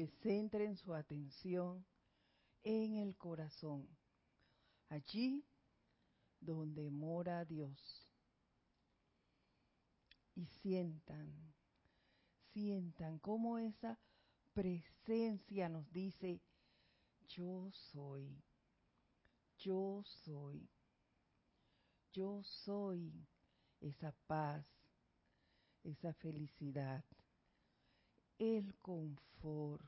que centren su atención en el corazón, allí donde mora Dios. Y sientan, sientan cómo esa presencia nos dice, yo soy, yo soy, yo soy esa paz, esa felicidad, el confort,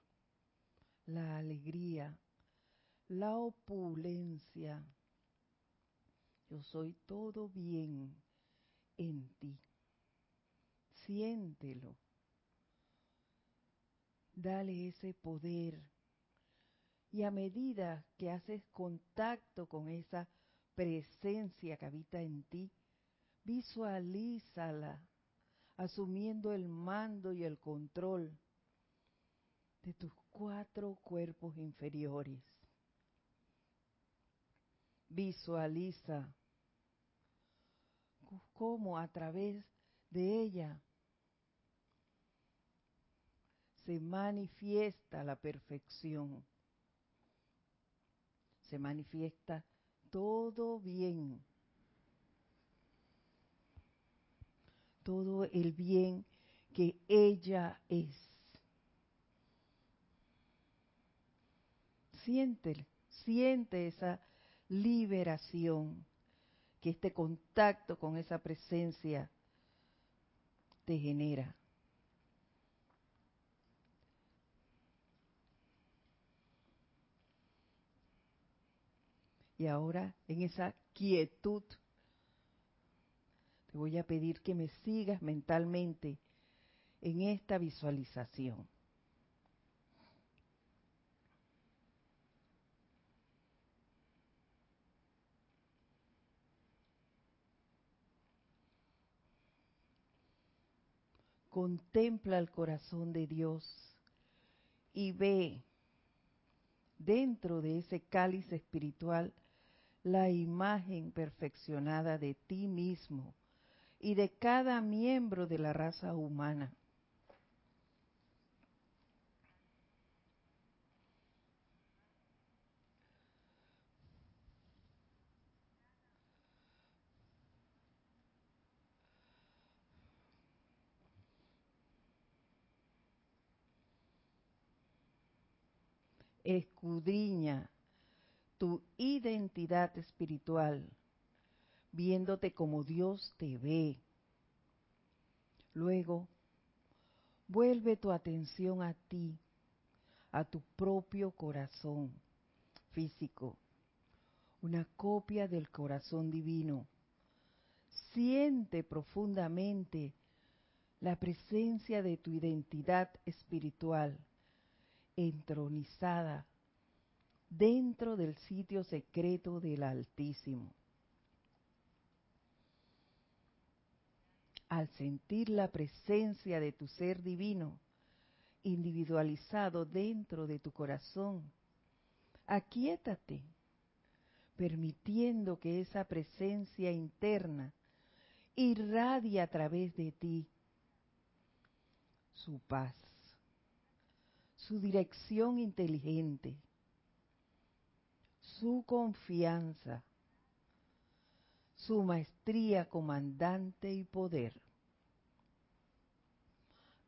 la alegría, la opulencia. Yo soy todo bien en ti. Siéntelo. Dale ese poder. Y a medida que haces contacto con esa presencia que habita en ti, visualízala asumiendo el mando y el control de tus cuatro cuerpos inferiores. Visualiza cómo a través de ella se manifiesta la perfección, se manifiesta todo bien, todo el bien que ella es. Siente, siente esa liberación que este contacto con esa presencia te genera. Y ahora en esa quietud, te voy a pedir que me sigas mentalmente en esta visualización. Contempla el corazón de Dios y ve dentro de ese cáliz espiritual la imagen perfeccionada de ti mismo y de cada miembro de la raza humana. Escudriña tu identidad espiritual, viéndote como Dios te ve. Luego, vuelve tu atención a ti, a tu propio corazón físico, una copia del corazón divino. Siente profundamente la presencia de tu identidad espiritual entronizada dentro del sitio secreto del Altísimo. Al sentir la presencia de tu ser divino, individualizado dentro de tu corazón, aquíétate, permitiendo que esa presencia interna irradie a través de ti su paz, su dirección inteligente, su confianza, su maestría comandante y poder.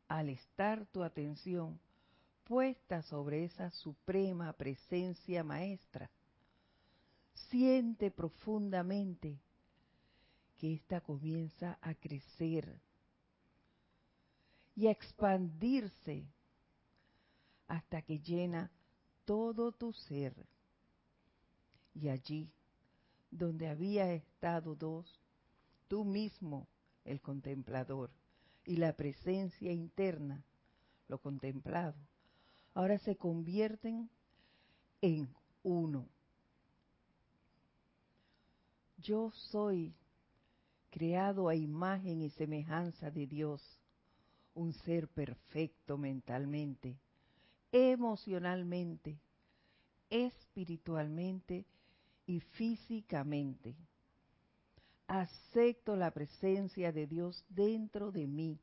Al estar tu atención puesta sobre esa suprema presencia maestra, siente profundamente que ésta comienza a crecer y a expandirse hasta que llena todo tu ser y allí, donde había estado dos, tú mismo, el contemplador, y la presencia interna, lo contemplado, ahora se convierten en uno. Yo soy creado a imagen y semejanza de Dios, un ser perfecto mentalmente, emocionalmente, espiritualmente y físicamente. Acepto la presencia de Dios dentro de mí.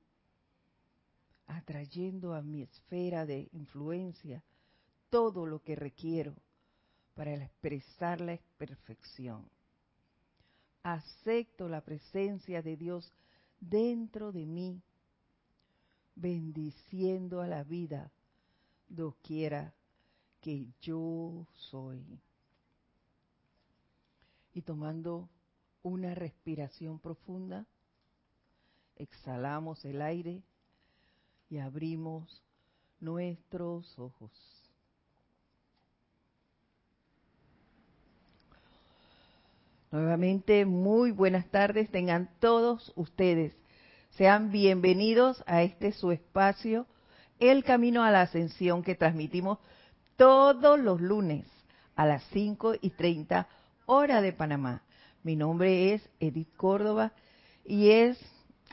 atrayendo a mi esfera de influencia todo lo que requiero para expresar la perfección. Acepto la presencia de Dios dentro de mí, bendiciendo a la vida doquiera que yo soy. Y tomando una respiración profunda, exhalamos el aire y abrimos nuestros ojos. Nuevamente, muy buenas tardes tengan todos ustedes. Sean bienvenidos a este su espacio, El Camino a la Ascensión, que transmitimos todos los lunes a las 5 y 30 hora de Panamá. Mi nombre es Edith Córdoba y es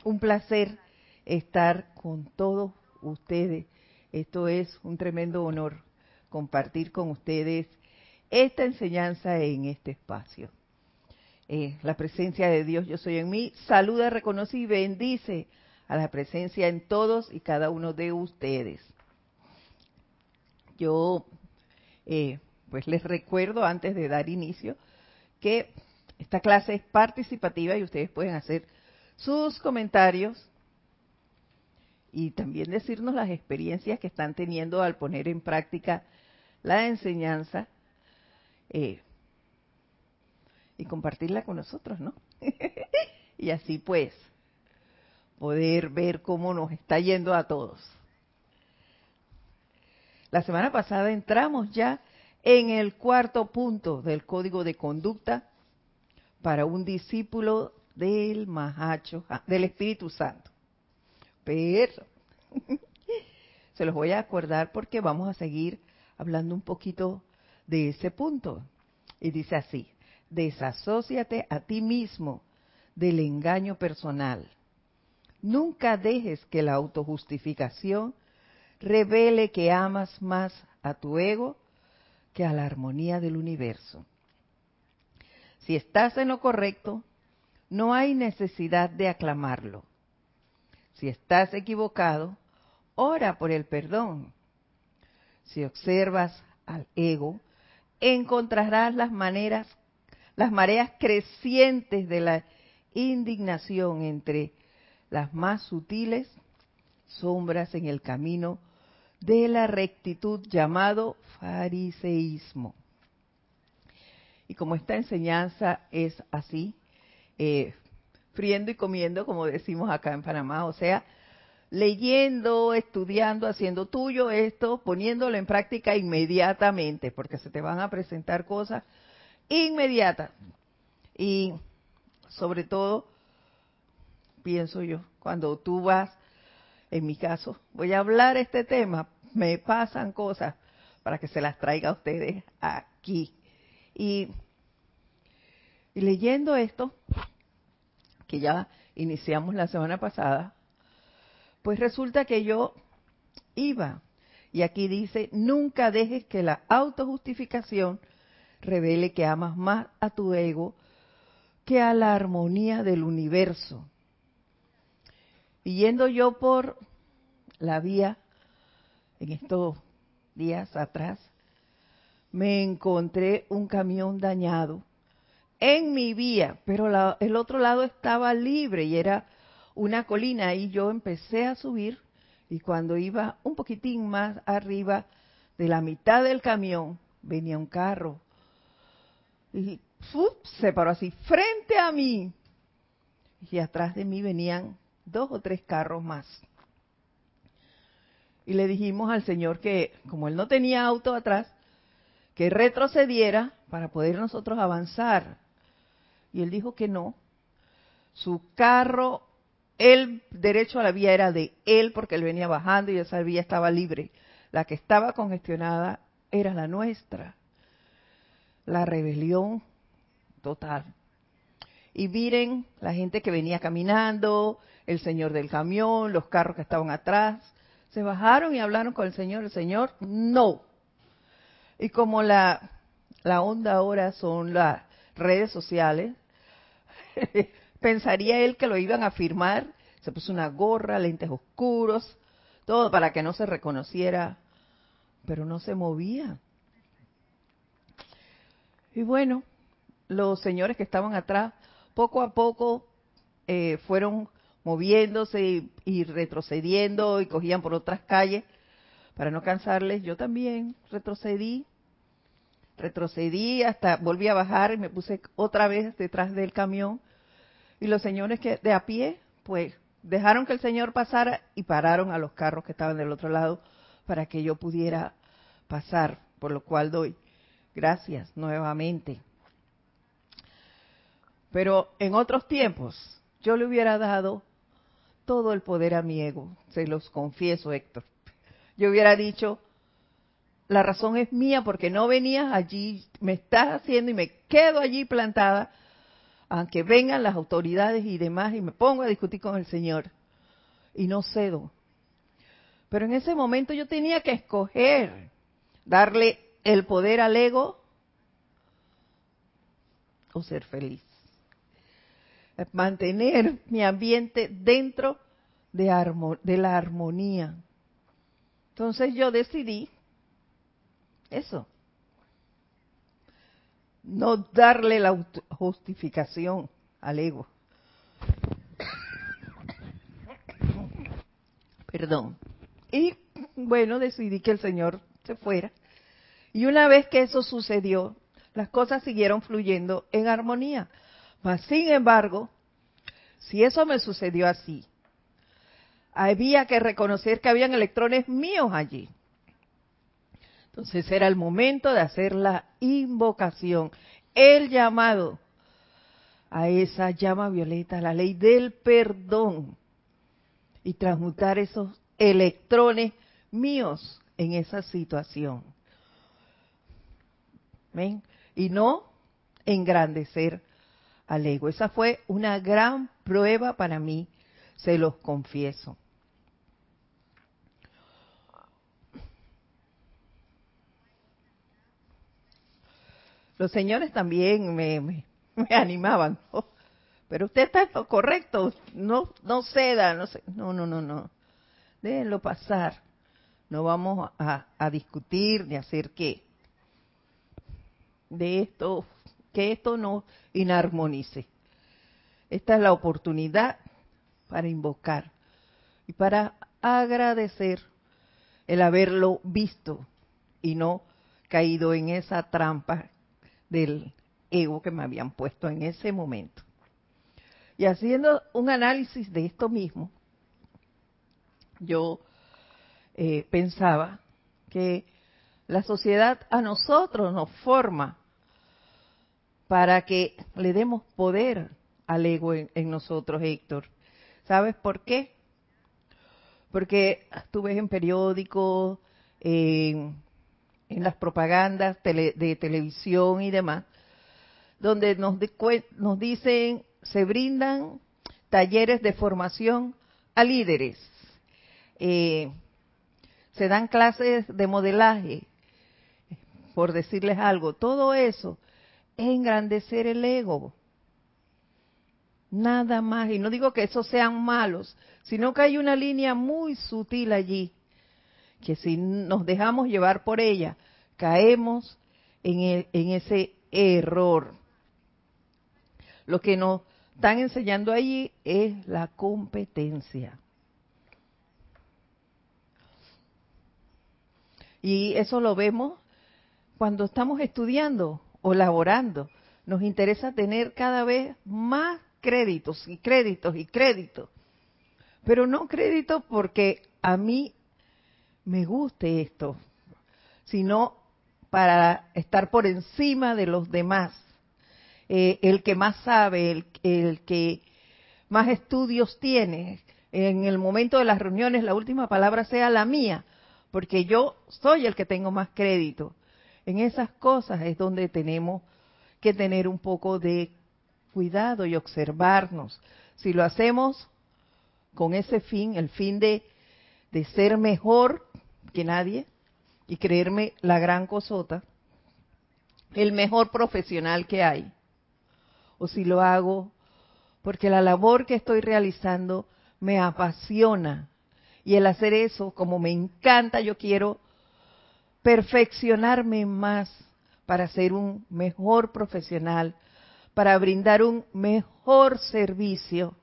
un placer estar con todos ustedes. Esto es un tremendo honor compartir con ustedes esta enseñanza en este espacio. Eh, la presencia de Dios, yo soy en mí, saluda, reconoce y bendice a la presencia en todos y cada uno de ustedes. Yo, eh, pues les recuerdo antes de dar inicio que esta clase es participativa y ustedes pueden hacer sus comentarios y también decirnos las experiencias que están teniendo al poner en práctica la enseñanza eh, y compartirla con nosotros, ¿no? y así pues poder ver cómo nos está yendo a todos. La semana pasada entramos ya en el cuarto punto del código de conducta para un discípulo del Mahacho, del Espíritu Santo. Pero se los voy a acordar porque vamos a seguir hablando un poquito de ese punto. Y dice así, desasóciate a ti mismo del engaño personal. Nunca dejes que la autojustificación revele que amas más a tu ego a la armonía del universo. Si estás en lo correcto, no hay necesidad de aclamarlo. Si estás equivocado, ora por el perdón. Si observas al ego, encontrarás las maneras, las mareas crecientes de la indignación entre las más sutiles sombras en el camino de la rectitud llamado fariseísmo. Y como esta enseñanza es así, eh, friendo y comiendo, como decimos acá en Panamá, o sea, leyendo, estudiando, haciendo tuyo esto, poniéndolo en práctica inmediatamente, porque se te van a presentar cosas inmediatas. Y sobre todo, pienso yo, cuando tú vas, en mi caso, voy a hablar este tema, me pasan cosas para que se las traiga a ustedes aquí. Y leyendo esto, que ya iniciamos la semana pasada, pues resulta que yo iba, y aquí dice, nunca dejes que la autojustificación revele que amas más a tu ego que a la armonía del universo. Yendo yo por la vía en estos días atrás, me encontré un camión dañado en mi vía, pero el otro lado estaba libre y era una colina y yo empecé a subir y cuando iba un poquitín más arriba de la mitad del camión venía un carro y se paró así frente a mí y atrás de mí venían dos o tres carros más. Y le dijimos al Señor que como él no tenía auto atrás, que retrocediera para poder nosotros avanzar. Y él dijo que no. Su carro, el derecho a la vía era de él porque él venía bajando y esa vía estaba libre. La que estaba congestionada era la nuestra. La rebelión total. Y miren la gente que venía caminando, el señor del camión, los carros que estaban atrás. Se bajaron y hablaron con el señor. El señor, no. Y como la, la onda ahora son las redes sociales, pensaría él que lo iban a firmar. Se puso una gorra, lentes oscuros, todo para que no se reconociera, pero no se movía. Y bueno, los señores que estaban atrás, poco a poco eh, fueron moviéndose y, retrocediendo y cogían por otras calles para no cansarles. Yo también retrocedí, retrocedí hasta volví a bajar y me puse otra vez detrás del camión. Y los señores que de a pie, pues dejaron que el señor pasara y pararon a los carros que estaban del otro lado para que yo pudiera pasar, por lo cual doy gracias nuevamente. Pero en otros tiempos yo le hubiera dado todo el poder a mi ego, se los confieso, Héctor. Yo hubiera dicho, la razón es mía porque no venías allí, me estás haciendo y me quedo allí plantada, aunque vengan las autoridades y demás y me pongo a discutir con el Señor y no cedo. Pero en ese momento yo tenía que escoger darle el poder al ego o ser feliz mantener mi ambiente dentro de, de la armonía. Entonces yo decidí eso, no darle la justificación al ego. Perdón. Y bueno, decidí que el Señor se fuera. Y una vez que eso sucedió, las cosas siguieron fluyendo en armonía. Mas, sin embargo, si eso me sucedió así, había que reconocer que habían electrones míos allí. Entonces era el momento de hacer la invocación, el llamado a esa llama violeta, la ley del perdón, y transmutar esos electrones míos en esa situación. ¿Ven? Y no engrandecer al ego. Esa fue una gran prueba para mí, se los confieso. Los señores también me, me, animaban, pero usted está correcto, no, no ceda, no, no, no, no, no, déjenlo pasar, no vamos a, a discutir ni hacer qué de esto que esto no inarmonice. Esta es la oportunidad para invocar y para agradecer el haberlo visto y no caído en esa trampa del ego que me habían puesto en ese momento. Y haciendo un análisis de esto mismo, yo eh, pensaba que la sociedad a nosotros nos forma para que le demos poder al ego en, nosotros, Héctor. ¿Sabes por qué? Porque tú en periódicos, en, las propagandas de televisión y demás, donde nos, nos dicen, se brindan talleres de formación a líderes, eh, se dan clases de modelaje, por decirles algo, todo eso engrandecer el ego. Nada más. Y no digo que esos sean malos, sino que hay una línea muy sutil allí, que si nos dejamos llevar por ella, caemos en, en ese error. Lo que nos están enseñando allí es la competencia. Y eso lo vemos cuando estamos estudiando o laborando. Nos interesa tener cada vez más créditos y créditos y créditos. Pero no créditos porque a mí me guste esto, sino para estar por encima de los demás. Eh, el que más sabe, el, el que más estudios tiene, en el momento de las reuniones la última palabra sea la mía, porque yo soy el que tengo más crédito. En esas cosas es donde tenemos que tener un poco de cuidado y observarnos. Si lo hacemos con ese fin, el fin de, de ser mejor que nadie y creerme la gran cosota, el mejor profesional que hay, o si lo hago porque la labor que estoy realizando me apasiona Y el hacer eso, como me encanta, yo quiero perfeccionarme más para ser un mejor profesional, para brindar un mejor servicio.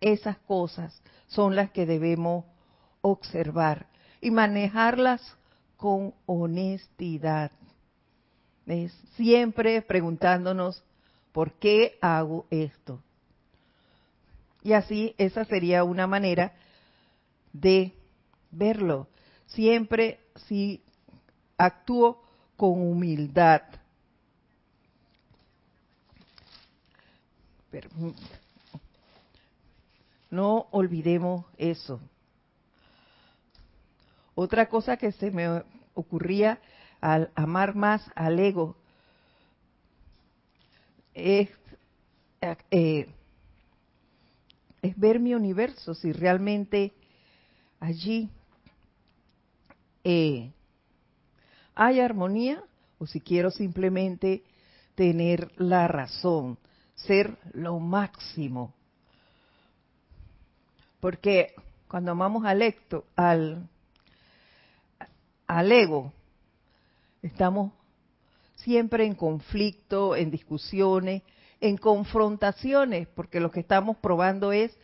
Esas cosas son las que debemos observar y manejarlas con honestidad. Es siempre preguntándonos, ¿por qué hago esto? Y así esa sería una manera de verlo. Siempre si actúo con humildad. no olvidemos eso. Otra cosa que se me ocurría al amar más al ego es, eh, es ver mi universo, si realmente allí eh, hay armonía o si quiero simplemente tener la razón, ser lo máximo. Porque cuando amamos al, al ego, estamos siempre en conflicto, en discusiones, en confrontaciones, porque lo que estamos probando es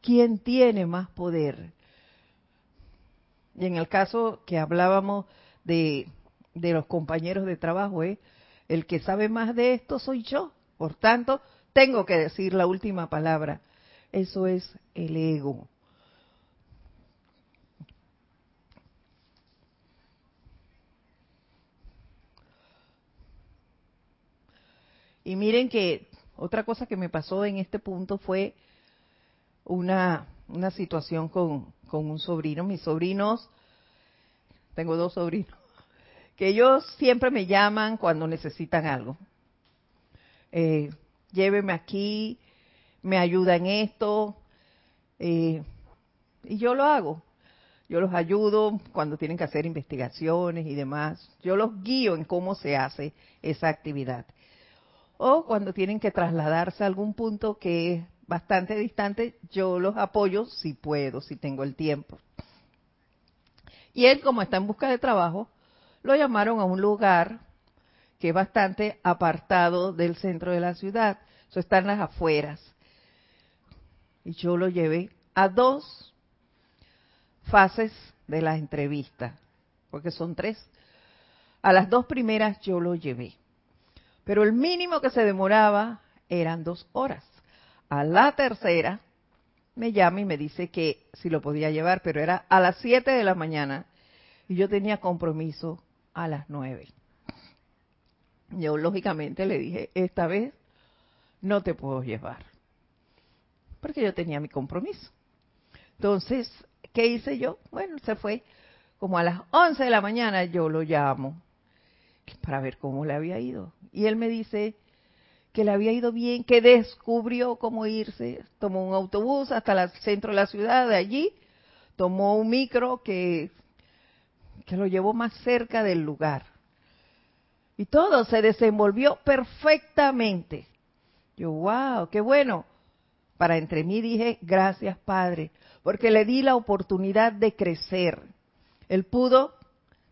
quién tiene más poder. Y en el caso que hablábamos de, de los compañeros de trabajo, ¿eh? el que sabe más de esto soy yo. Por tanto, tengo que decir la última palabra. Eso es el ego. Y miren que otra cosa que me pasó en este punto fue una, una situación con, con un sobrino. Mis sobrinos, tengo dos sobrinos, que ellos siempre me llaman cuando necesitan algo. Eh, lléveme aquí, me ayuda en esto, eh, y yo lo hago. Yo los ayudo cuando tienen que hacer investigaciones y demás. Yo los guío en cómo se hace esa actividad o cuando tienen que trasladarse a algún punto que bastante distante, yo los apoyo si puedo, si tengo el tiempo. Y él, como está en busca de trabajo, lo llamaron a un lugar que es bastante apartado del centro de la ciudad. Eso está en las afueras. Y yo lo llevé a dos fases de la entrevista, porque son tres. A las dos primeras yo lo llevé. Pero el mínimo que se demoraba eran dos horas. A la tercera me llama y me dice que si lo podía llevar, pero era a las siete de la mañana y yo tenía compromiso a las nueve. Yo lógicamente le dije, esta vez no te puedo llevar, porque yo tenía mi compromiso. Entonces, ¿qué hice yo? Bueno, se fue como a las once de la mañana, yo lo llamo para ver cómo le había ido. Y él me dice que le había ido bien, que descubrió cómo irse, tomó un autobús hasta el centro de la ciudad, de allí, tomó un micro que, que lo llevó más cerca del lugar. Y todo se desenvolvió perfectamente. Yo, wow, qué bueno. Para entre mí dije, gracias Padre, porque le di la oportunidad de crecer. Él pudo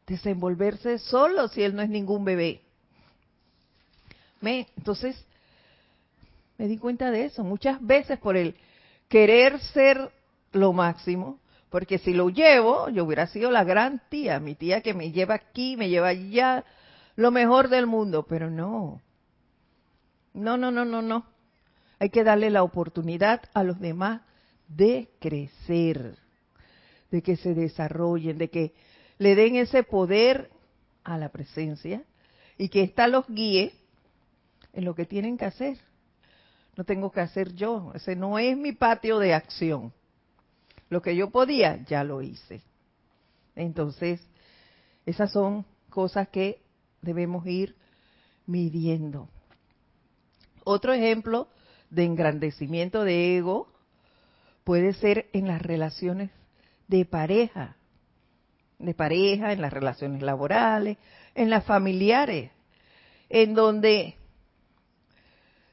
desenvolverse solo si él no es ningún bebé. ¿Me? Entonces, me di cuenta de eso muchas veces por el querer ser lo máximo, porque si lo llevo, yo hubiera sido la gran tía, mi tía que me lleva aquí, me lleva allá, lo mejor del mundo, pero no. No, no, no, no, no. Hay que darle la oportunidad a los demás de crecer, de que se desarrollen, de que le den ese poder a la presencia y que ésta los guíe en lo que tienen que hacer. No tengo que hacer yo, ese no es mi patio de acción. Lo que yo podía, ya lo hice. Entonces, esas son cosas que debemos ir midiendo. Otro ejemplo de engrandecimiento de ego puede ser en las relaciones de pareja de pareja, en las relaciones laborales, en las familiares, en donde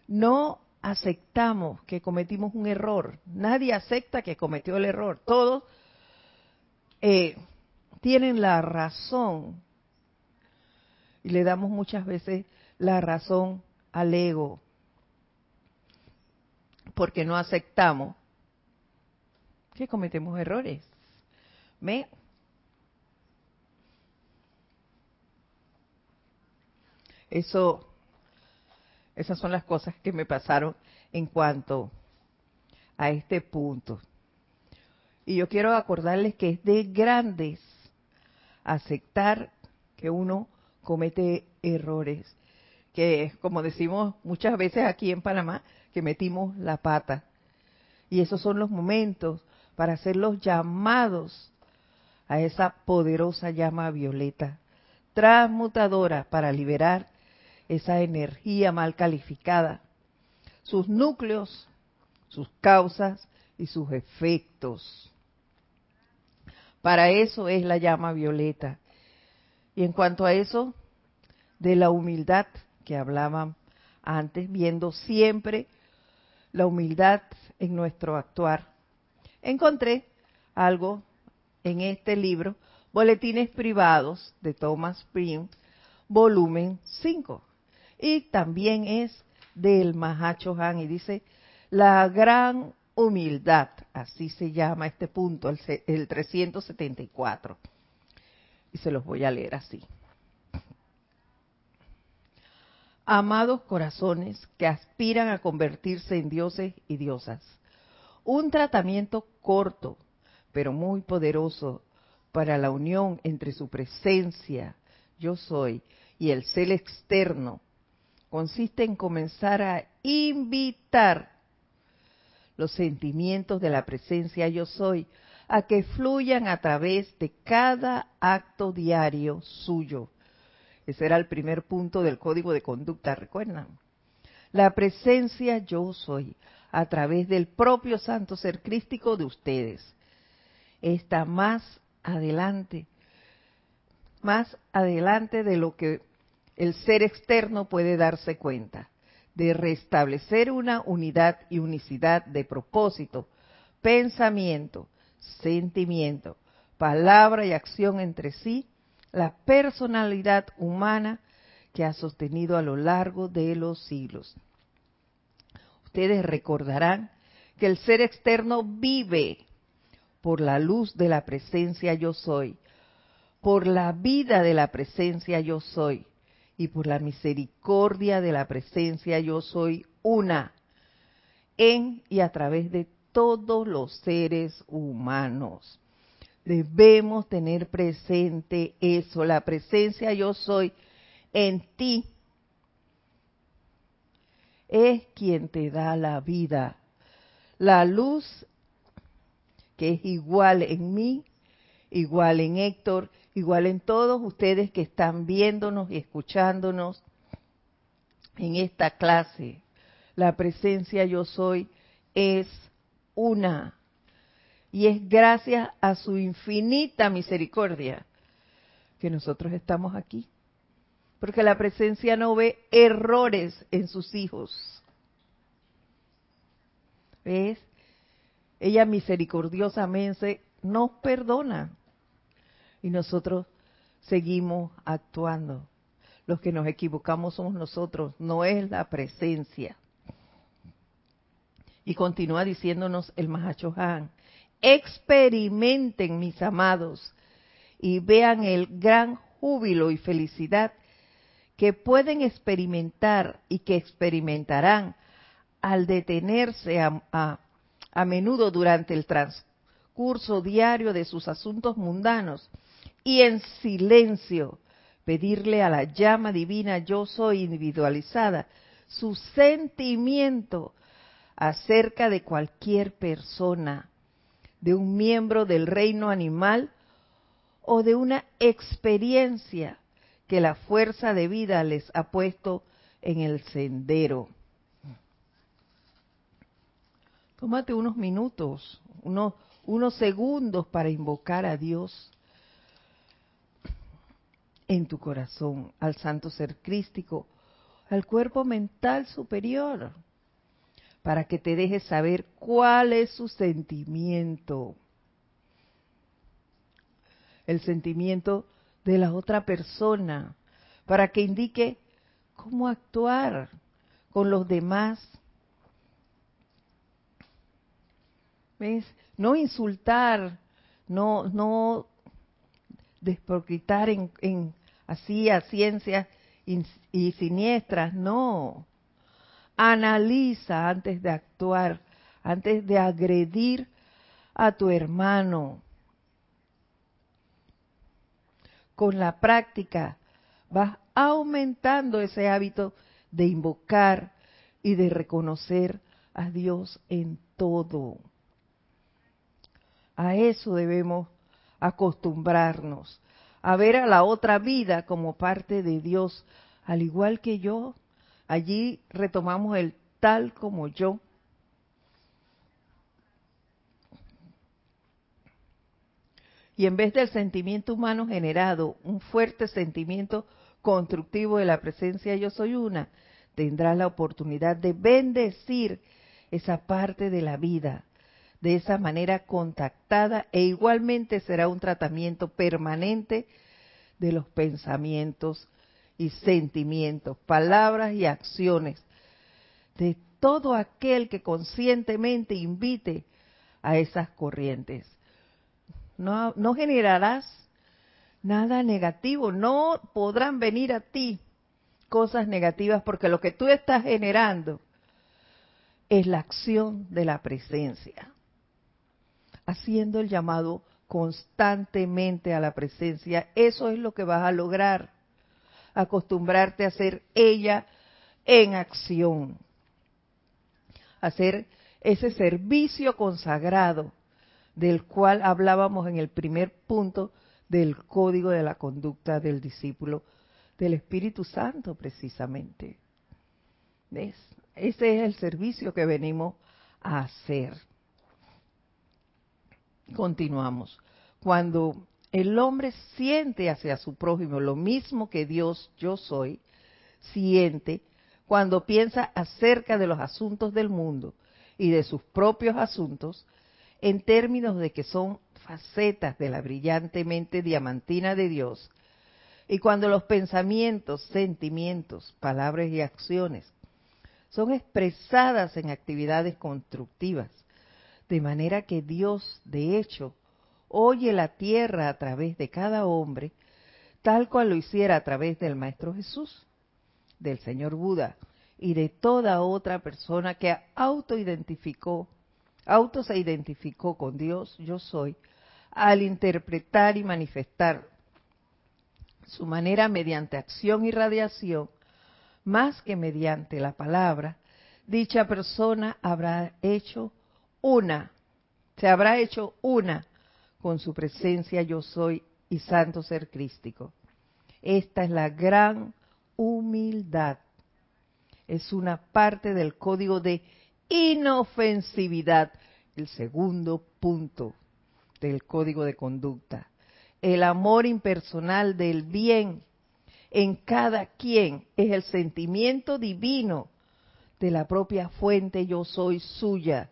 no aceptamos que cometimos un error. Nadie acepta que cometió el error. Todos eh, tienen la razón. Y le damos muchas veces la razón al ego. Porque no aceptamos que cometemos errores. ¿Me? Eso, esas son las cosas que me pasaron en cuanto a este punto. Y yo quiero acordarles que es de grandes aceptar que uno comete errores, que como decimos muchas veces aquí en Panamá, que metimos la pata. Y esos son los momentos para hacer los llamados a esa poderosa llama violeta, transmutadora para liberar esa energía mal calificada, sus núcleos, sus causas y sus efectos. Para eso es la llama violeta. Y en cuanto a eso, de la humildad que hablaban antes, viendo siempre la humildad en nuestro actuar, encontré algo en este libro, Boletines Privados de Thomas Prim, volumen 5 y también es del Mahacho Han y dice la gran humildad, así se llama este punto, el, el 374. Y se los voy a leer así. Amados corazones que aspiran a convertirse en dioses y diosas, un tratamiento corto, pero muy poderoso para la unión entre su presencia, yo soy, y el ser externo, consiste en comenzar a invitar los sentimientos de la presencia yo soy a que fluyan a través de cada acto diario suyo. Ese era el primer punto del código de conducta, recuerdan. La presencia yo soy a través del propio santo ser crístico de ustedes. Está más adelante, más adelante de lo que el ser externo puede darse cuenta de restablecer una unidad y unicidad de propósito, pensamiento, sentimiento, palabra y acción entre sí, la personalidad humana que ha sostenido a lo largo de los siglos. Ustedes recordarán que el ser externo vive por la luz de la presencia yo soy, por la vida de la presencia yo soy, y por la misericordia de la presencia yo soy una en y a través de todos los seres humanos. Debemos tener presente eso, la presencia yo soy en ti es quien te da la vida. La luz que es igual en mí, igual en Héctor, igual en todos ustedes que están viéndonos y escuchándonos en esta clase. La presencia yo soy es una. Y es gracias a su infinita misericordia que nosotros estamos aquí. Porque la presencia no ve errores en sus hijos. ¿Ves? Ella misericordiosamente nos perdona y nosotros seguimos actuando. Los que nos equivocamos somos nosotros, no es la presencia. Y continúa diciéndonos el Han, experimenten mis amados y vean el gran júbilo y felicidad que pueden experimentar y que experimentarán al detenerse a, a, a menudo durante el transcurso diario de sus asuntos mundanos y en silencio pedirle a la llama divina yo soy individualizada su sentimiento acerca de cualquier persona, de un miembro del reino animal o de una experiencia que la fuerza de vida les ha puesto en el sendero. Tómate unos minutos, unos, unos segundos para invocar a Dios en tu corazón al santo ser crístico, al cuerpo mental superior, para que te dejes saber cuál es su sentimiento. El sentimiento de la otra persona, para que indique cómo actuar con los demás. ¿Ves? No insultar, no, no desproquitar en, en así a ciencias y siniestras, no. Analiza antes de actuar, antes de agredir a tu hermano. Con la práctica vas aumentando ese hábito de invocar y de reconocer a Dios en todo. A eso debemos acostumbrarnos, a ver a la otra vida como parte de Dios, al igual que yo. Allí retomamos el tal como yo. Y en vez del sentimiento humano generado, un fuerte sentimiento constructivo de la presencia yo soy una, tendrás la oportunidad de bendecir esa parte de la vida de esa manera contactada e igualmente será un tratamiento permanente de los pensamientos y sentimientos, palabras y acciones de todo aquel que conscientemente invite a esas corrientes. No, no generarás nada negativo, no podrán venir a ti cosas negativas porque lo que tú estás generando es la acción de la presencia haciendo el llamado constantemente a la presencia, eso es lo que vas a lograr. Acostumbrarte a ser ella en acción. Hacer ese servicio consagrado del cual hablábamos en el primer punto del código de la conducta del discípulo del Espíritu Santo precisamente. ¿Ves? Ese es el servicio que venimos a hacer. Continuamos. Cuando el hombre siente hacia su prójimo lo mismo que Dios, yo soy, siente cuando piensa acerca de los asuntos del mundo y de sus propios asuntos, en términos de que son facetas de la brillantemente diamantina de Dios, y cuando los pensamientos, sentimientos, palabras y acciones son expresadas en actividades constructivas, de manera que Dios, de hecho, oye la tierra a través de cada hombre, tal cual lo hiciera a través del Maestro Jesús, del Señor Buda y de toda otra persona que autoidentificó, auto se identificó con Dios, yo soy, al interpretar y manifestar su manera mediante acción y radiación, más que mediante la palabra, dicha persona habrá hecho una, se habrá hecho una con su presencia yo soy y santo ser crístico. Esta es la gran humildad. Es una parte del código de inofensividad, el segundo punto del código de conducta. El amor impersonal del bien en cada quien es el sentimiento divino de la propia fuente yo soy suya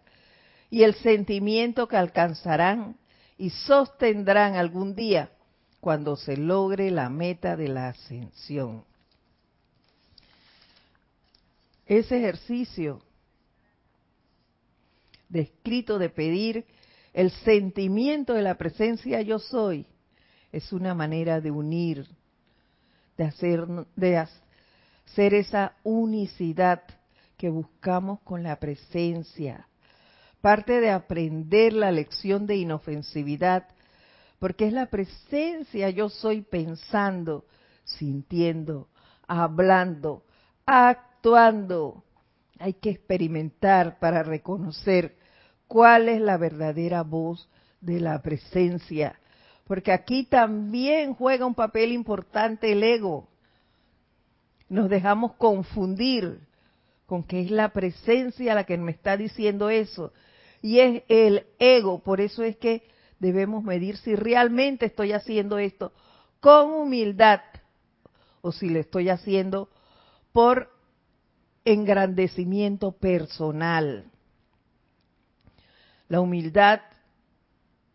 y el sentimiento que alcanzarán y sostendrán algún día cuando se logre la meta de la ascensión. Ese ejercicio descrito de pedir el sentimiento de la presencia yo soy es una manera de unir, de hacer, de hacer esa unicidad que buscamos con la presencia parte de aprender la lección de inofensividad, porque es la presencia yo soy pensando, sintiendo, hablando, actuando. Hay que experimentar para reconocer cuál es la verdadera voz de la presencia, porque aquí también juega un papel importante el ego. Nos dejamos confundir con que es la presencia la que me está diciendo eso y es el ego. Por eso es que debemos medir si realmente estoy haciendo esto con humildad o si lo estoy haciendo por engrandecimiento personal. La humildad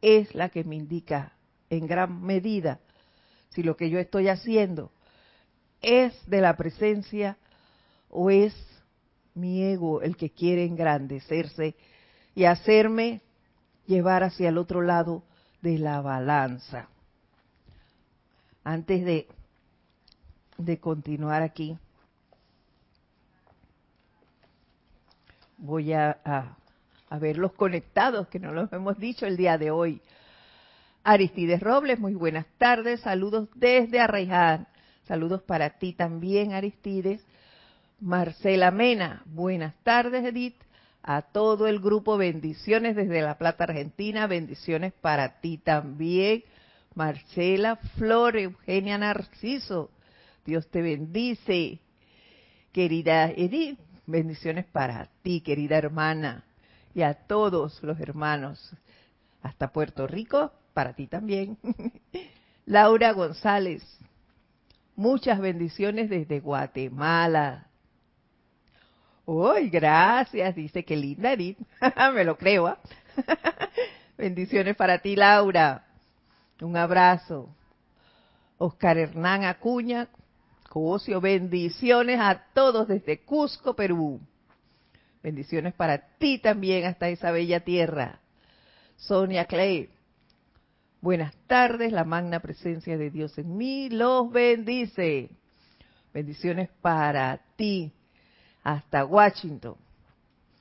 es la que me indica en gran medida si lo que yo estoy haciendo es de la presencia o es mi ego el que quiere engrandecerse y hacerme llevar hacia el otro lado de la balanza. Antes de, de continuar aquí, voy a, a, ver los conectados que no los hemos dicho el día de hoy. Aristides Robles, muy buenas tardes, saludos desde Arraiján. Saludos para ti también, Aristides. Marcela Mena, buenas tardes, Edith. A todo el grupo, bendiciones desde La Plata, Argentina. Bendiciones para ti también. Marcela Flor, Eugenia Narciso. Dios te bendice. Querida Edith, bendiciones para ti, querida hermana. Y a todos los hermanos. Hasta Puerto Rico, para ti también. Laura González, muchas bendiciones desde Guatemala. Uy, gracias, dice que linda Edith. Me lo creo. ¿ah? bendiciones para ti, Laura. Un abrazo. Oscar Hernán Acuña, Cosio, bendiciones a todos desde Cusco, Perú. Bendiciones para ti también hasta esa bella tierra. Sonia Clay, buenas tardes, la magna presencia de Dios en mí los bendice. Bendiciones para ti hasta Washington.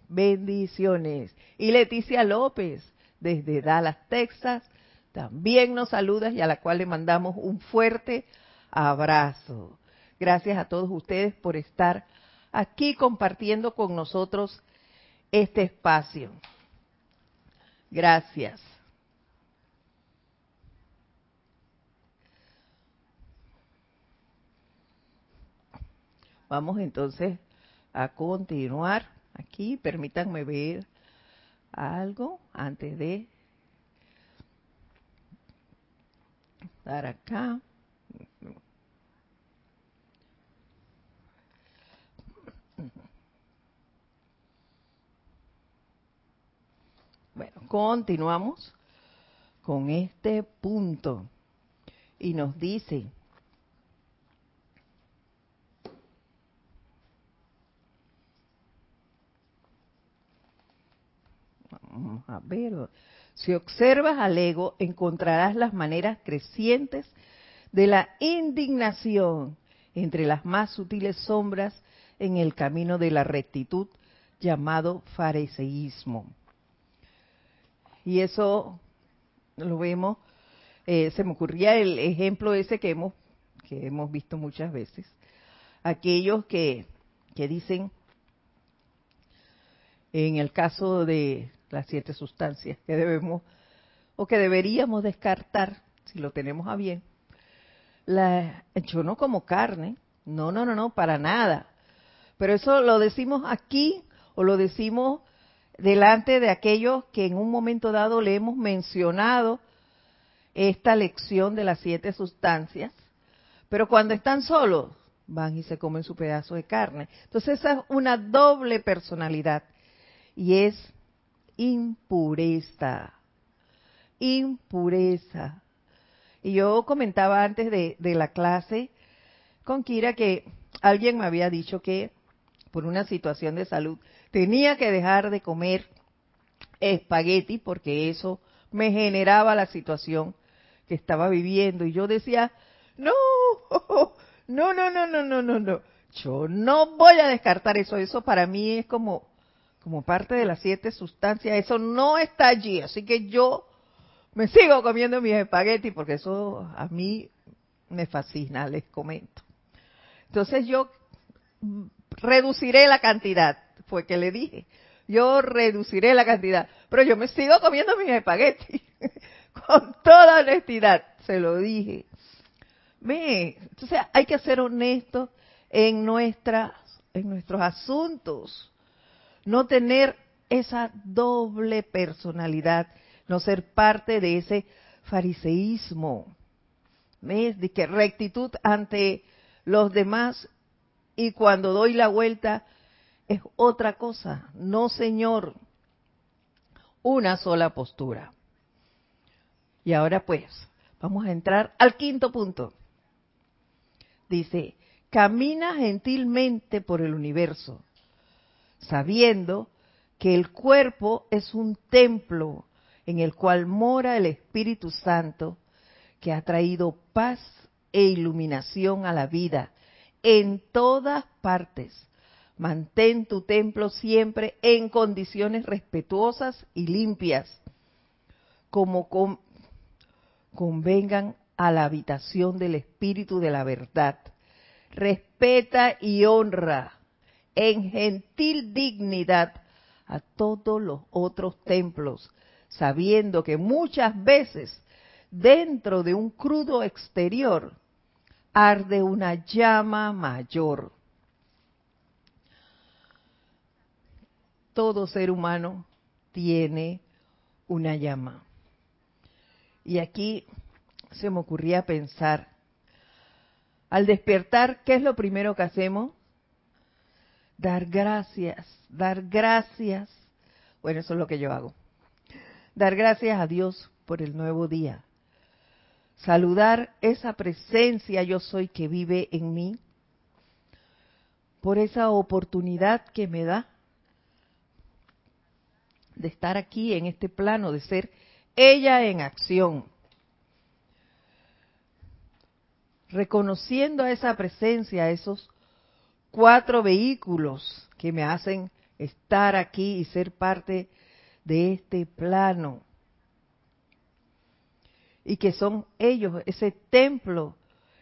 Bendiciones. Y Leticia López, desde Dallas, Texas, también nos saludas y a la cual le mandamos un fuerte abrazo. Gracias a todos ustedes por estar aquí compartiendo con nosotros este espacio. Gracias. Vamos entonces a continuar aquí. Permítanme ver algo antes de dar acá. Bueno, continuamos con este punto y nos dice, a ver, si observas al ego, encontrarás las maneras crecientes de la indignación entre las más sutiles sombras en el camino de la rectitud llamado fariseísmo. Y eso lo vemos, eh, se me ocurría el ejemplo ese que hemos, que hemos visto muchas veces. Aquellos que, que dicen, en el caso de las siete sustancias que debemos o que deberíamos descartar si lo tenemos a bien. La, yo no como carne, no, no, no, no, para nada. Pero eso lo decimos aquí o lo decimos delante de aquellos que en un momento dado le hemos mencionado esta lección de las siete sustancias, pero cuando están solos van y se comen su pedazo de carne. Entonces esa es una doble personalidad y es impureza. Impureza. Y yo comentaba antes de, la clase con Kira que alguien me había dicho que por una situación de salud tenía que dejar de comer espagueti porque eso me generaba la situación que estaba viviendo. Y yo decía, no, no, no, no, no, no, no, no. Yo no voy a descartar eso. Eso para mí es como como parte de las siete sustancias, eso no está allí. Así que yo me sigo comiendo mis espaguetis porque eso a mí me fascina, les comento. Entonces yo reduciré la cantidad, fue que le dije. Yo reduciré la cantidad, pero yo me sigo comiendo mis espaguetis. Con toda honestidad, se lo dije. Ve, entonces hay que ser honestos en nuestras en nuestros asuntos no tener esa doble personalidad, no ser parte de ese fariseísmo, de que rectitud ante los demás y cuando doy la vuelta es otra cosa. No, Señor. Una sola postura. Y ahora pues, vamos a entrar al quinto punto. Dice, camina gentilmente por el universo, sabiendo que el cuerpo es un templo en el cual mora el Espíritu Santo, que ha traído paz e iluminación a la vida en todas partes. Mantén tu templo siempre en condiciones respetuosas y limpias, como convengan a la habitación del Espíritu de la verdad. Respeta y honra en gentil dignidad a todos los otros templos, sabiendo que muchas veces dentro de un crudo exterior arde una llama mayor. Todo ser humano tiene una llama. Y aquí se me ocurría pensar, al despertar, ¿qué es lo primero que hacemos? Dar gracias, dar gracias. Bueno, eso es lo que yo hago. Dar gracias a Dios por el nuevo día saludar esa presencia yo soy que vive en mí, por esa oportunidad que me da de estar aquí en este plano, de ser ella en acción, reconociendo a esa presencia, a esos cuatro vehículos que me hacen estar aquí y ser parte de este plano y que son ellos, ese templo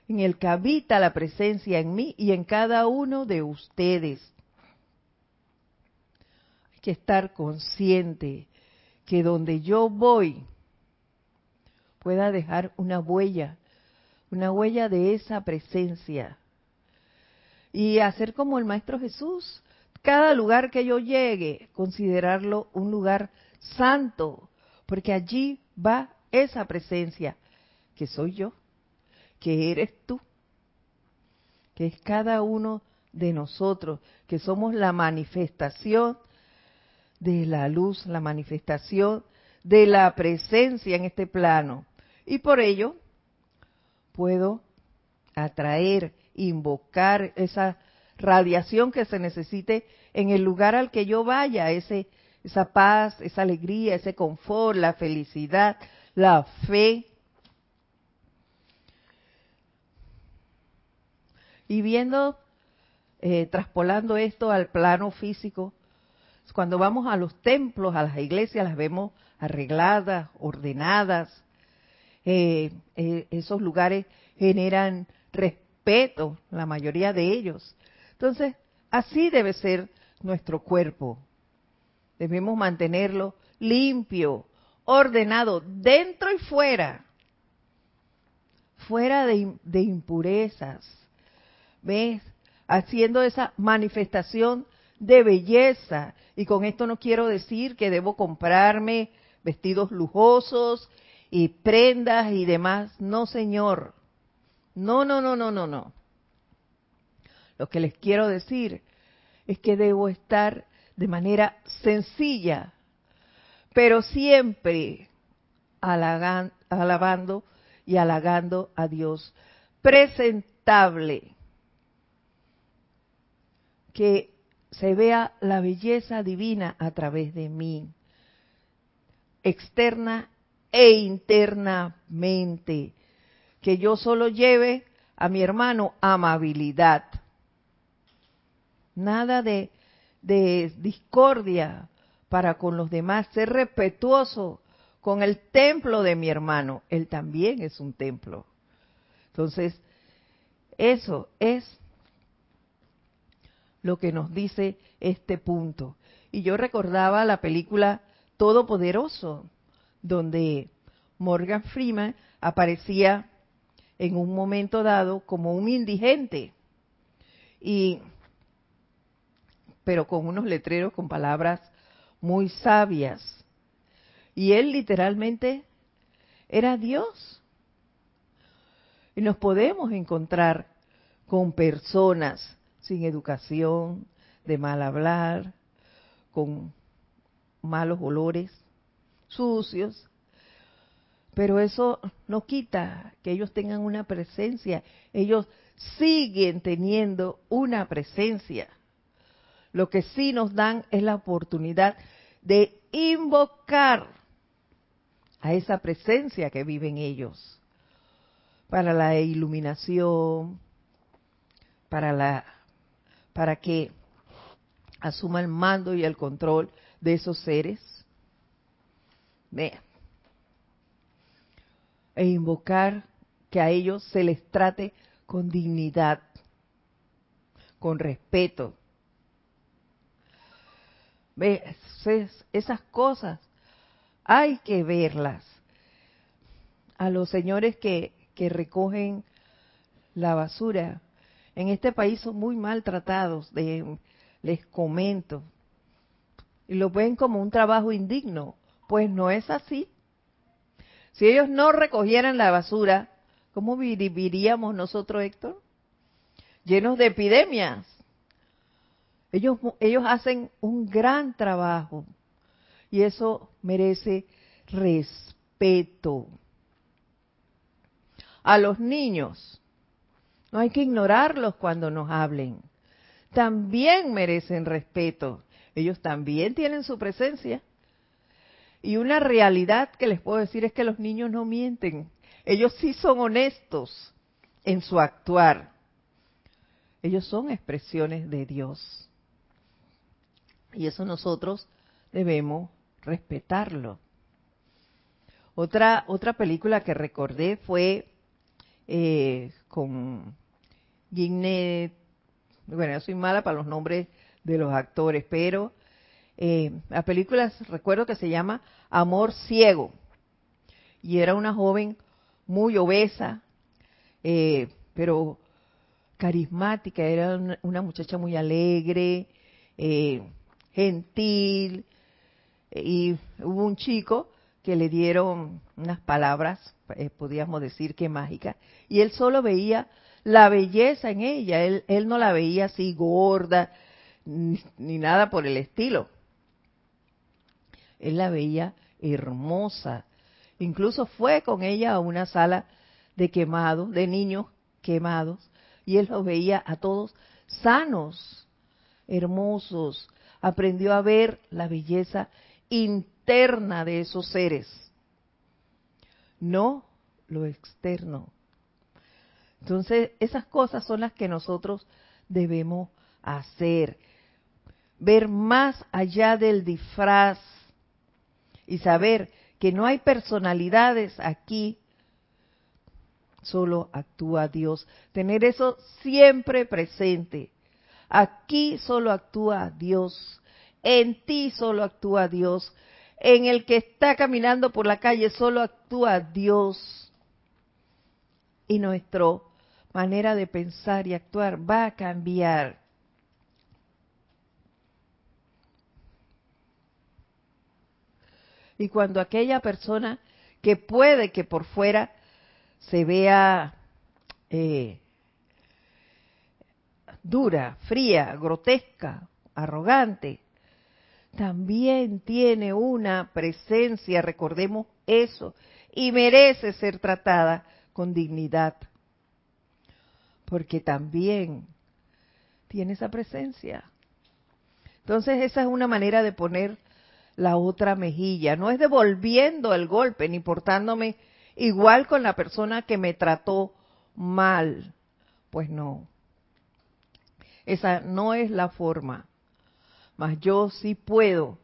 en el que habita la presencia en mí y en cada uno de ustedes. Hay que estar consciente que donde yo voy pueda dejar una huella, una huella de esa presencia. Y hacer como el Maestro Jesús, cada lugar que yo llegue, considerarlo un lugar santo, porque allí va esa presencia que soy yo, que eres tú, que es cada uno de nosotros, que somos la manifestación de la luz, la manifestación de la presencia en este plano. Y por ello puedo atraer, invocar esa radiación que se necesite en el lugar al que yo vaya, ese, esa paz, esa alegría, ese confort, la felicidad, la fe. Y viendo, eh, traspolando esto al plano físico, cuando vamos a los templos, a las iglesias, las vemos arregladas, ordenadas. Eh, eh, esos lugares generan respeto, la mayoría de ellos. Entonces, así debe ser nuestro cuerpo. Debemos mantenerlo limpio, ordenado dentro y fuera, fuera de, impurezas, ¿ves? Haciendo esa manifestación de belleza. Y con esto no quiero decir que debo comprarme vestidos lujosos y prendas y demás. No, señor. No, no, no, no, no, no. Lo que les quiero decir es que debo estar de manera sencilla, pero siempre alabando y halagando a Dios. Presentable. Que se vea la belleza divina a través de mí, externa e internamente. Que yo solo lleve a mi hermano amabilidad. Nada de, de discordia, para con los demás, ser respetuoso con el templo de mi hermano. Él también es un templo. Entonces, eso es lo que nos dice este punto. Y yo recordaba la película Todopoderoso, donde Morgan Freeman aparecía en un momento dado como un indigente. Y pero con unos letreros con palabras muy sabias. Y él literalmente era Dios. Y nos podemos encontrar con personas sin educación, de mal hablar, con malos olores, sucios, pero eso no quita que ellos tengan una presencia, ellos siguen teniendo una presencia. Lo que sí nos dan es la oportunidad de invocar a esa presencia que viven ellos para la iluminación, para la para que asuma el mando y el control de esos seres. Vean. E invocar que a ellos se les trate con dignidad, con respeto. Esas cosas hay que verlas. A los señores que, que recogen la basura, en este país son muy maltratados, de, les comento. Y lo ven como un trabajo indigno. Pues no es así. Si ellos no recogieran la basura, ¿cómo viviríamos nosotros, Héctor? Llenos de epidemias. Ellos, ellos hacen un gran trabajo y eso merece respeto. A los niños, no hay que ignorarlos cuando nos hablen. También merecen respeto. Ellos también tienen su presencia. Y una realidad que les puedo decir es que los niños no mienten. Ellos sí son honestos en su actuar. Ellos son expresiones de Dios. Y eso nosotros debemos respetarlo. Otra, otra película que recordé fue eh, con Guinness, bueno, yo soy mala para los nombres de los actores, pero eh, la película recuerdo que se llama Amor Ciego, y era una joven muy obesa, eh, pero carismática, era una, muchacha muy alegre, eh, gentil, y hubo un chico que le dieron unas palabras, eh, podríamos decir que mágicas, y él solo veía la belleza en ella, él, él no la veía así gorda, ni, ni nada por el estilo. Él la veía hermosa. Incluso fue con ella a una sala de quemados, de niños quemados, y él los veía a todos sanos, hermosos. Aprendió a ver la belleza interna de esos seres, no lo externo. Entonces, esas cosas son las que nosotros debemos hacer. Ver más allá del disfraz y saber que no hay personalidades aquí, solo actúa Dios. Tener eso siempre presente. Aquí solo actúa Dios. En ti solo actúa Dios. En el que está caminando por la calle solo actúa Dios. Y nuestra manera de pensar y actuar va a cambiar. Y cuando aquella persona que puede que por fuera se vea eh, dura, fría, grotesca, arrogante, también tiene una presencia, recordemos eso, y merece ser tratada con dignidad, porque también tiene esa presencia. Entonces esa es una manera de poner la otra mejilla, no es devolviendo el golpe ni portándome igual con la persona que me trató mal, pues no. Esa no es la forma mas yo sí puedo,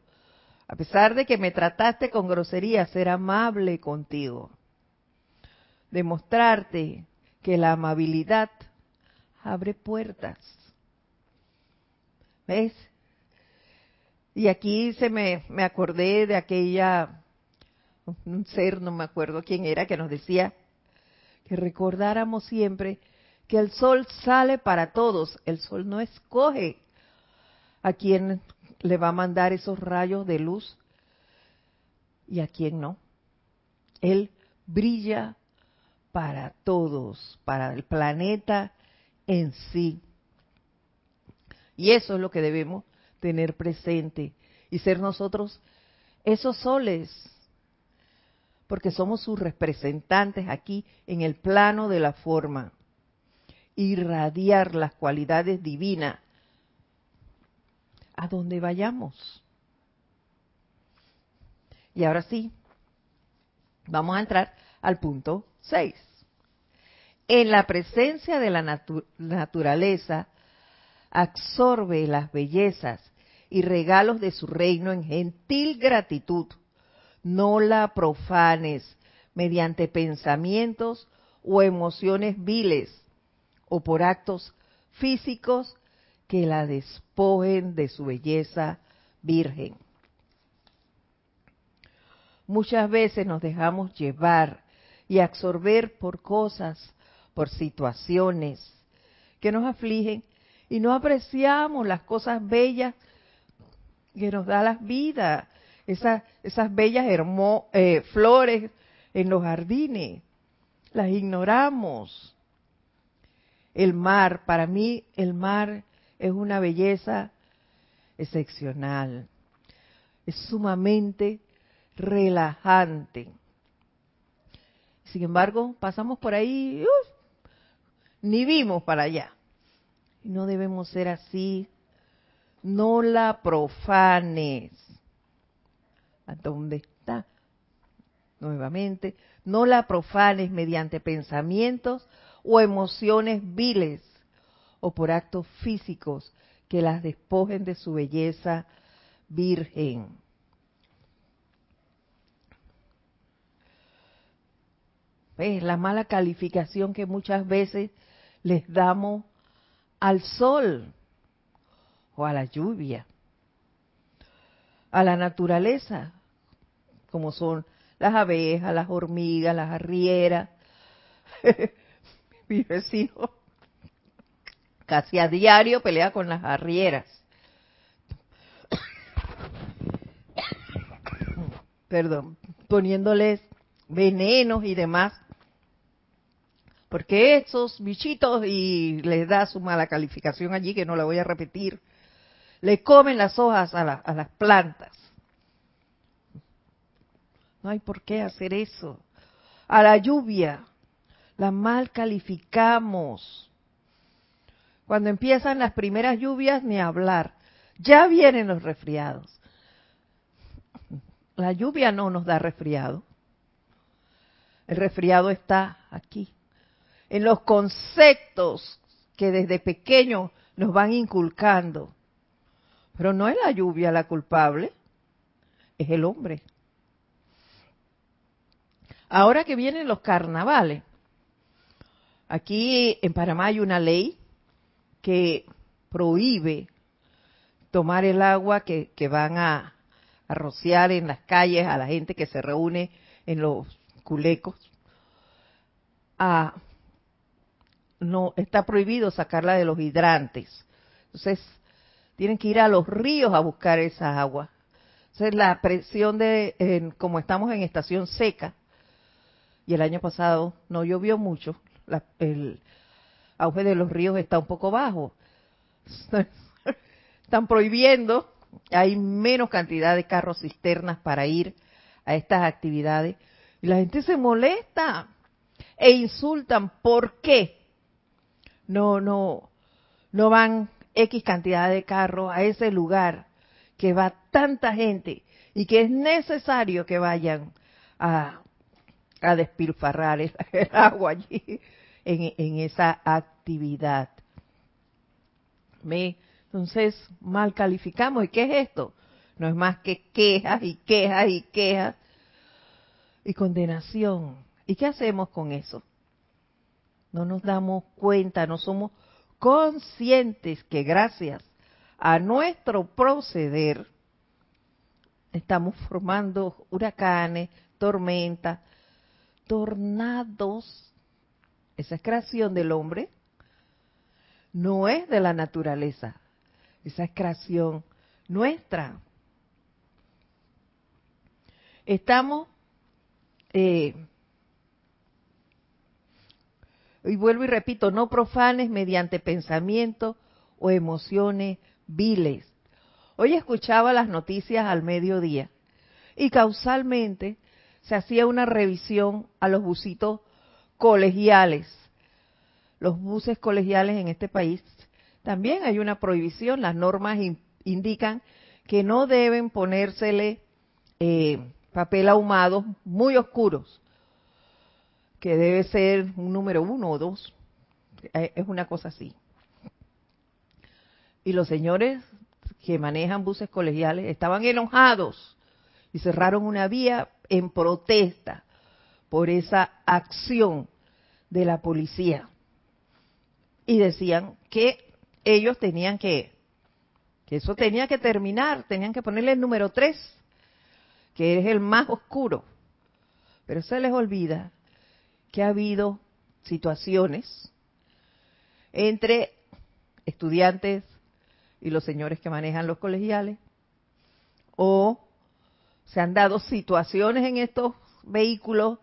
a pesar de que me trataste con grosería, ser amable contigo. Demostrarte que la amabilidad abre puertas. ¿Ves? Y aquí se me, me acordé de aquella, un ser, no me acuerdo quién era, que nos decía que recordáramos siempre que el sol sale para todos, el sol no escoge a quién le va a mandar esos rayos de luz y a quién no. Él brilla para todos, para el planeta en sí. Y eso es lo que debemos tener presente y ser nosotros esos soles, porque somos sus representantes aquí en el plano de la forma. Irradiar las cualidades divinas a donde vayamos. Y ahora sí, vamos a entrar al punto 6. En la presencia de la naturaleza, absorbe las bellezas y regalos de su reino en gentil gratitud. No la profanes mediante pensamientos o emociones viles o por actos físicos que la despojen de su belleza virgen. Muchas veces nos dejamos llevar y absorber por cosas, por situaciones que nos afligen y no apreciamos las cosas bellas que nos da la vida, esas, esas bellas eh, flores en los jardines, las ignoramos. El mar, para mí el mar es una belleza excepcional, es sumamente relajante. Sin embargo, pasamos por ahí, ni vimos para allá. No debemos ser así no la profanes. ¿A dónde está? Nuevamente, no la profanes mediante pensamientos o emociones viles o por actos físicos que las despojen de su belleza virgen. ¿Ves? La mala calificación que muchas veces les damos al sol o a la lluvia, a la naturaleza, como son las abejas, las hormigas, las arrieras. Mi vecino casi a diario pelea con las arrieras. Perdón, poniéndoles venenos y demás porque esos bichitos, y les da su mala calificación allí, que no la voy a repetir, le comen las hojas a, las plantas. No hay por qué hacer eso. A la lluvia, la mal calificamos. Cuando empiezan las primeras lluvias, ni hablar. Ya vienen los resfriados. La lluvia no nos da resfriado. El resfriado está aquí, en los conceptos que desde pequeño nos van inculcando. Pero no es la lluvia la culpable, es el hombre. Ahora que vienen los carnavales, aquí en Panamá hay una ley que prohíbe tomar el agua que, van a, rociar en las calles a la gente que se reúne en los culecos. no está prohibido sacarla de los hidrantes. Entonces, tienen que ir a los ríos a buscar esa agua. Entonces la presión de, como estamos en estación seca, y el año pasado no llovió mucho, el auge de los ríos está un poco bajo. Están prohibiendo, hay menos cantidad de carros cisternas para ir a estas actividades. Y la gente se molesta e insultan. ¿Por qué? No, no, no van X cantidad de carros a ese lugar que va tanta gente y que es necesario que vayan a, a despilfarrar el, agua allí en, esa actividad. ¿Me? Entonces, mal calificamos. ¿Y qué es esto? No es más que quejas y quejas y quejas y condenación. ¿Y qué hacemos con eso? No nos damos cuenta, no somos conscientes que gracias a nuestro proceder estamos formando huracanes, tormentas, tornados. Esa es creación del hombre, no es de la naturaleza, esa es creación nuestra. Estamos eh, y vuelvo y repito, no profanes mediante pensamiento o emociones viles. Hoy escuchaba las noticias al mediodía y causalmente se hacía una revisión a los busitos colegiales. Los buses colegiales en este país también hay una prohibición. Las normas indican que no deben ponérsele eh, papel ahumado muy oscuros, que debe ser un número uno o dos. Eh, es una cosa así. Y los señores que manejan buses colegiales estaban enojados y cerraron una vía en protesta por esa acción de la policía. Y decían que ellos tenían que, que eso tenía que terminar, tenían que ponerle el número 3, que es el más oscuro. Pero se les olvida que ha habido situaciones entre estudiantes y los señores que manejan los colegiales, o se han dado situaciones en estos vehículos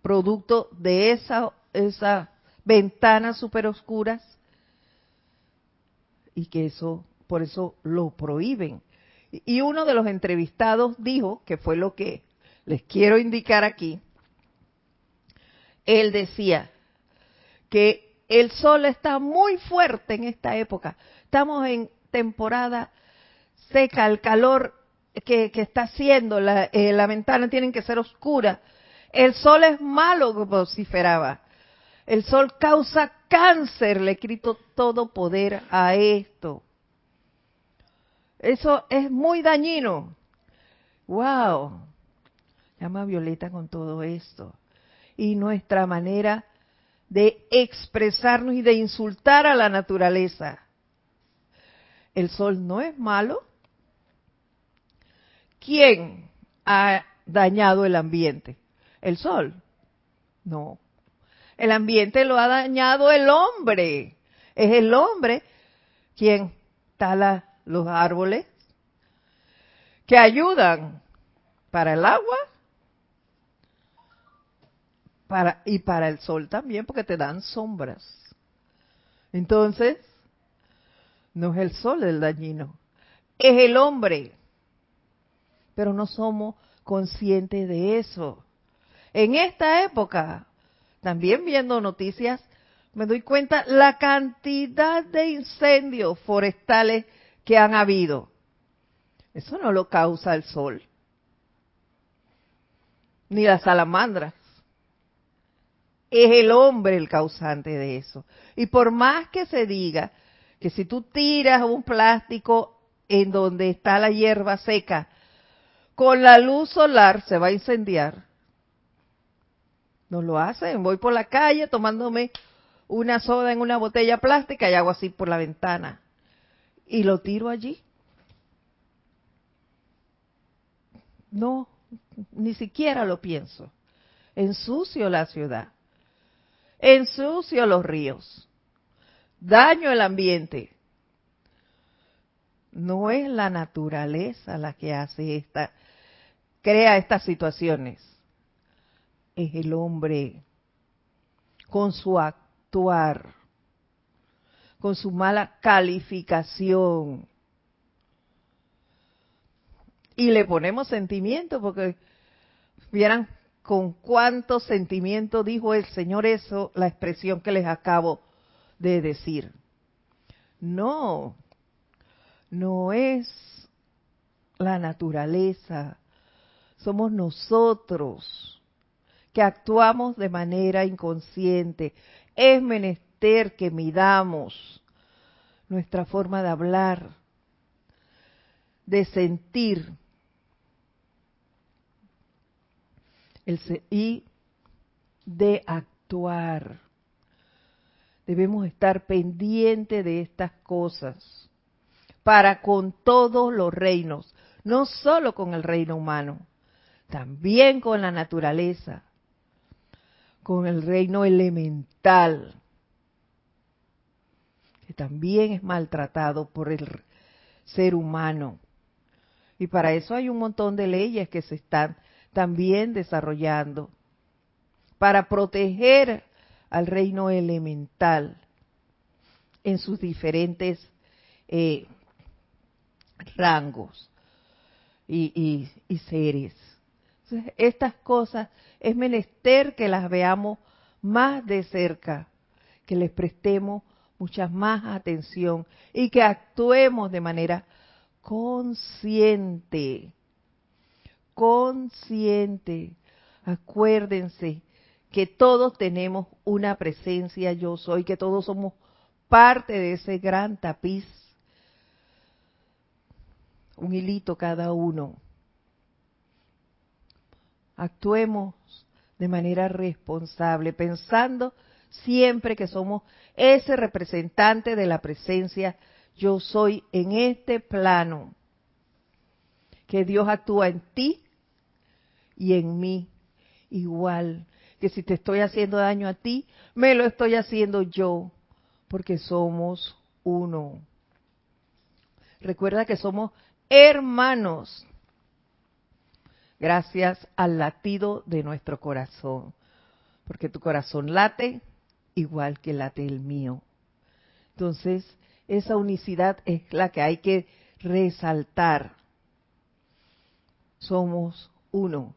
producto de esa, esa ventanas super oscuras y que eso, por eso lo prohíben. Y uno de los entrevistados dijo, que fue lo que les quiero indicar aquí, él decía que el sol está muy fuerte en esta época. Estamos en temporada seca, el calor que, está haciendo, la, eh, la ventana tienen que ser oscura. El sol es malo, vociferaba. El sol causa cáncer, le quito todo poder a esto. Eso es muy dañino. Wow. Llama Violeta con todo esto. Y nuestra manera de expresarnos y de insultar a la naturaleza. El sol no es malo. ¿Quién ha dañado el ambiente? ¿El sol? No. El ambiente lo ha dañado el hombre. Es el hombre quien tala los árboles que ayudan para el agua para, y para el sol también, porque te dan sombras. Entonces, no es el sol el dañino, es el hombre. Pero no somos conscientes de eso. En esta época, también viendo noticias, me doy cuenta la cantidad de incendios forestales que han habido. Eso no lo causa el sol, ni las salamandras es el hombre el causante de eso. Y por más que se diga que si tú tiras un plástico en donde está la hierba seca, con la luz solar se va a incendiar. No lo hacen. Voy por la calle tomándome una soda en una botella plástica y hago así por la ventana. Y lo tiro allí. No, ni siquiera lo pienso. Ensucio la ciudad ensucio los ríos, daño el ambiente. No es la naturaleza la que hace esta, crea estas situaciones. Es el hombre con su actuar, con su mala calificación. Y le ponemos sentimiento porque vieran con cuánto sentimiento dijo el Señor eso, la expresión que les acabo de decir. No, no es la naturaleza, somos nosotros que actuamos de manera inconsciente. Es menester que midamos nuestra forma de hablar, de sentir, y de actuar. Debemos estar pendientes de estas cosas para con todos los reinos, no solo con el reino humano, también con la naturaleza, con el reino elemental, que también es maltratado por el ser humano. Y para eso hay un montón de leyes que se están también desarrollando para proteger al reino elemental. en sus diferentes eh, rangos y, y seres. estas cosas es menester que las veamos más de cerca, que les prestemos mucha más atención y que actuemos de manera consciente, consciente. Acuérdense que todos tenemos una presencia yo soy, que todos somos parte de ese gran tapiz, un hilito cada uno. Actuemos de manera responsable, pensando siempre que somos ese representante de la presencia yo soy en este plano. Que Dios actúa en ti y en mí igual. Que si te estoy haciendo daño a ti, me lo estoy haciendo yo, porque somos uno. Recuerda que somos hermanos gracias al latido de nuestro corazón, porque tu corazón late igual que late el mío. Entonces, esa unicidad es la que hay que resaltar. Somos uno.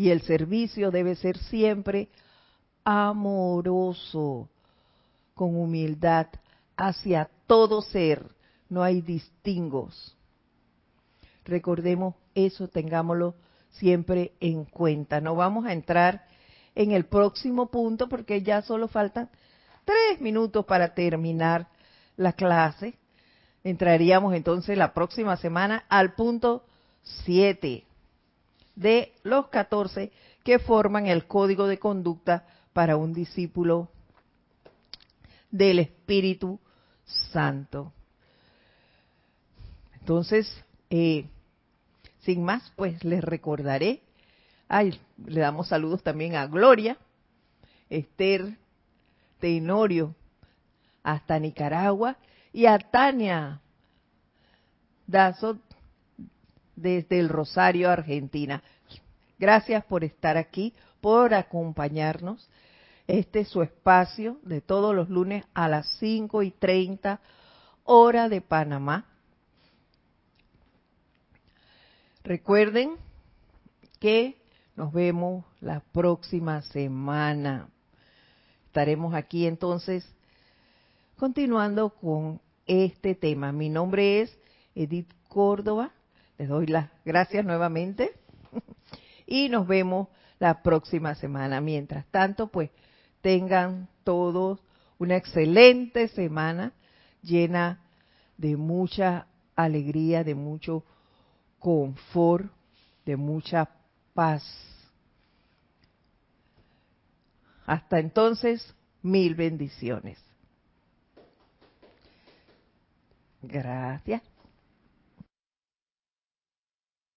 Y el servicio debe ser siempre amoroso, con humildad, hacia todo ser. No hay distingos. Recordemos eso, tengámoslo siempre en cuenta. No vamos a entrar en el próximo punto porque ya solo faltan tres minutos para terminar la clase. Entraríamos entonces la próxima semana al punto 7 de los 14 que forman el código de conducta para un discípulo del Espíritu Santo. Entonces, eh, sin más, pues les recordaré Ay, le damos saludos también a Gloria, Esther Tenorio, hasta Nicaragua, y a Tania Dazo desde el Rosario, Argentina. Gracias por estar aquí, por acompañarnos. Este es su espacio de todos los lunes a las 5 y 30 hora de Panamá. Recuerden que nos vemos la próxima semana. Estaremos aquí entonces continuando con este tema. Mi nombre es Edith Córdoba. Les doy las gracias nuevamente y nos vemos la próxima semana. Mientras tanto, pues tengan todos una excelente semana llena de mucha alegría, de mucho confort, de mucha paz. Hasta entonces, mil bendiciones. Gracias.